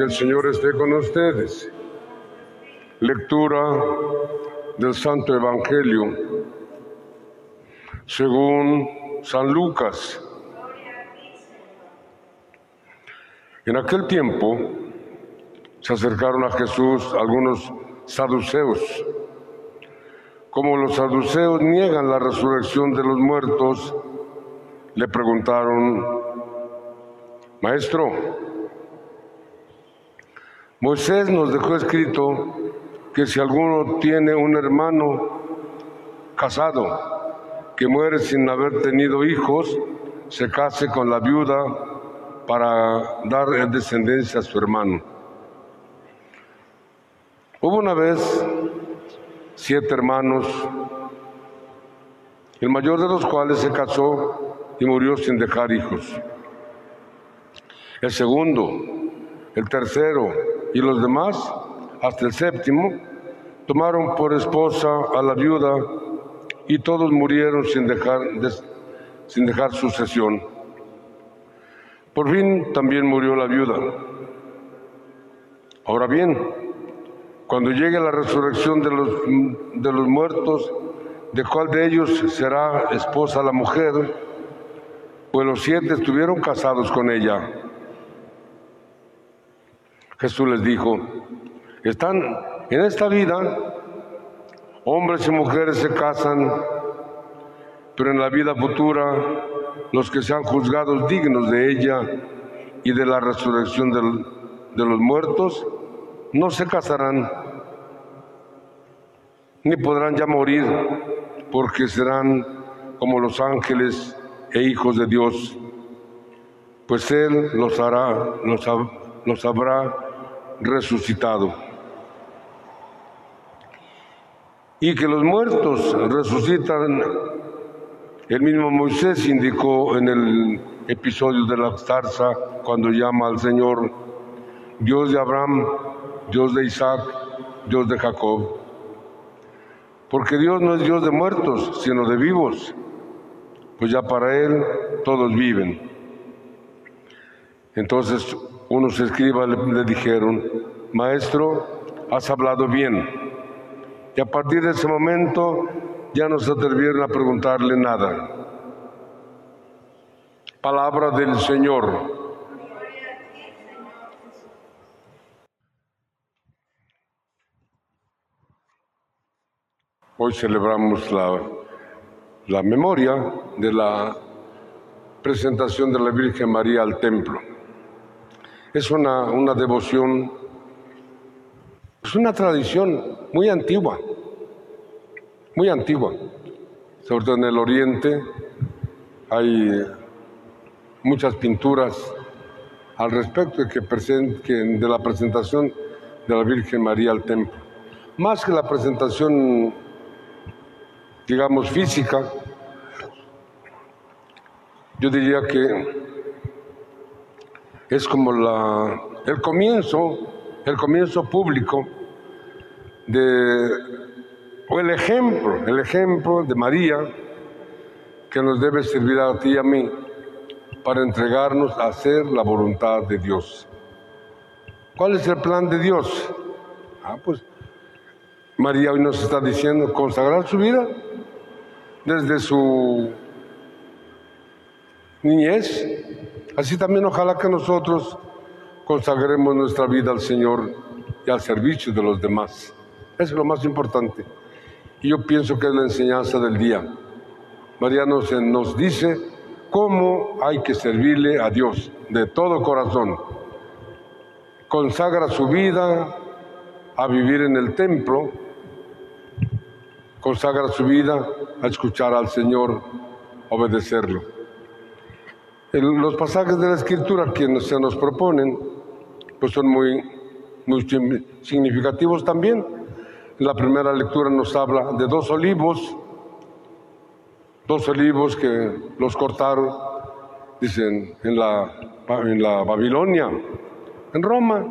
Que el Señor esté con ustedes. Lectura del Santo Evangelio según San Lucas. En aquel tiempo se acercaron a Jesús algunos saduceos. Como los saduceos niegan la resurrección de los muertos, le preguntaron, Maestro, Moisés nos dejó escrito que si alguno tiene un hermano casado que muere sin haber tenido hijos, se case con la viuda para dar descendencia a su hermano. Hubo una vez siete hermanos, el mayor de los cuales se casó y murió sin dejar hijos. El segundo, el tercero y los demás, hasta el séptimo, tomaron por esposa a la viuda y todos murieron sin dejar, sin dejar sucesión. Por fin también murió la viuda. Ahora bien, cuando llegue la resurrección de los, de los muertos, ¿de cuál de ellos será esposa la mujer? Pues los siete estuvieron casados con ella. Jesús les dijo, están en esta vida, hombres y mujeres se casan, pero en la vida futura los que sean juzgados dignos de ella y de la resurrección de los muertos, no se casarán, ni podrán ya morir, porque serán como los ángeles e hijos de Dios, pues Él los hará, los, los habrá resucitado. Y que los muertos resucitan, el mismo Moisés indicó en el episodio de la zarza cuando llama al Señor Dios de Abraham, Dios de Isaac, Dios de Jacob. Porque Dios no es Dios de muertos, sino de vivos, pues ya para Él todos viven. Entonces unos escribas le, dijeron, maestro, has hablado bien. Y a partir de ese momento ya no se atrevieron a preguntarle nada. Palabra del Señor. Hoy celebramos la, la memoria de la presentación de la Virgen María al templo. Es una, una devoción, es una tradición muy antigua, muy antigua. Sobre todo en el oriente hay muchas pinturas al respecto de, que de la presentación de la Virgen María al templo. Más que la presentación, digamos, física, yo diría que es como la, el comienzo, el comienzo público de, o el ejemplo, el ejemplo de María que nos debe servir a ti y a mí para entregarnos a hacer la voluntad de Dios. ¿Cuál es el plan de Dios? Ah, pues María hoy nos está diciendo consagrar su vida desde su niñez Así también ojalá que nosotros consagremos nuestra vida al Señor y al servicio de los demás. Es lo más importante. Y yo pienso que es la enseñanza del día. María nos, nos dice cómo hay que servirle a Dios de todo corazón. Consagra su vida a vivir en el templo, consagra su vida a escuchar al Señor, obedecerlo los pasajes de la Escritura que se nos proponen pues son muy, muy significativos también. La primera lectura nos habla de dos olivos, dos olivos que los cortaron, dicen, en la, en la Babilonia, en Roma,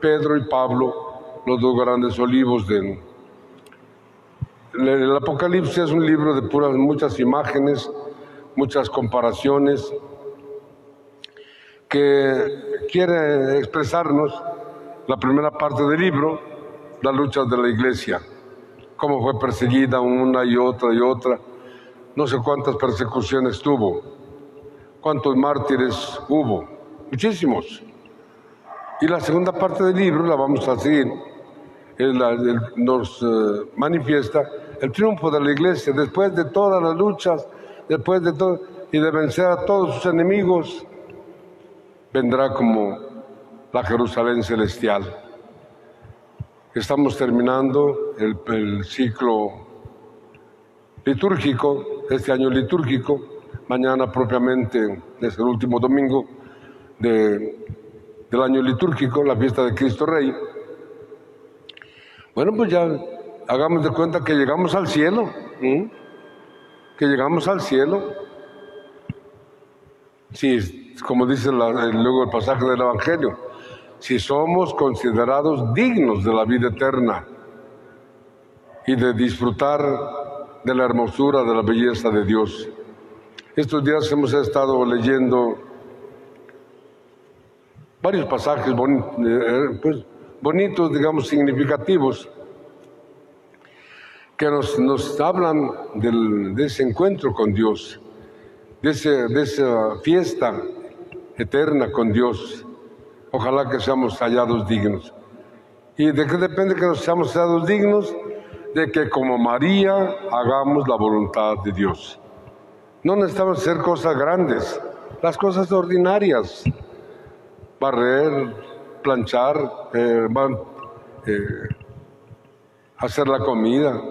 Pedro y Pablo, los dos grandes olivos del... El Apocalipsis es un libro de puras, muchas imágenes, muchas comparaciones, que quiere expresarnos la primera parte del libro, las luchas de la iglesia, cómo fue perseguida una y otra y otra, no sé cuántas persecuciones tuvo, cuántos mártires hubo, muchísimos. Y la segunda parte del libro la vamos a seguir, nos eh, manifiesta el triunfo de la iglesia. Después de todas las luchas, después de todo, y de vencer a todos sus enemigos, vendrá como la Jerusalén celestial. Estamos terminando el, ciclo litúrgico, este año litúrgico, mañana propiamente es el último domingo de, del año litúrgico, la fiesta de Cristo Rey. Bueno, pues ya hagamos de cuenta que llegamos al cielo, que llegamos al cielo. Sí, como dice luego el pasaje del Evangelio, si somos considerados dignos de la vida eterna y de disfrutar de la hermosura, de la belleza de Dios. Estos días hemos estado leyendo varios pasajes eh, pues, bonitos, digamos, significativos, que nos, hablan de ese encuentro con Dios, de, de esa fiesta eterna con Dios. Ojalá que seamos hallados dignos. ¿Y de qué depende que nos seamos hallados dignos? De que como María hagamos la voluntad de Dios. No necesitamos hacer cosas grandes, las cosas ordinarias. Barrer, planchar, eh, eh, hacer la comida,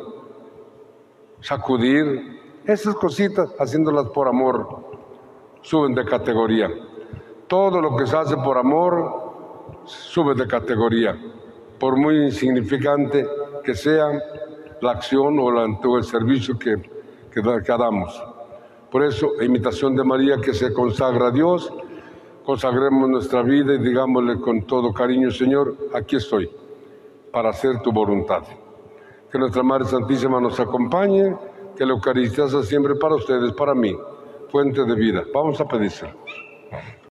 sacudir, esas cositas, haciéndolas por amor, suben de categoría. Todo lo que se hace por amor sube de categoría, por muy insignificante que sea la acción o, el servicio que, que, damos. Por eso, imitación de María que se consagra a Dios, consagremos nuestra vida y digámosle con todo cariño, Señor, aquí estoy para hacer tu voluntad. Que nuestra Madre Santísima nos acompañe, que la Eucaristía sea siempre para ustedes, para mí, fuente de vida. Vamos a pedírselo.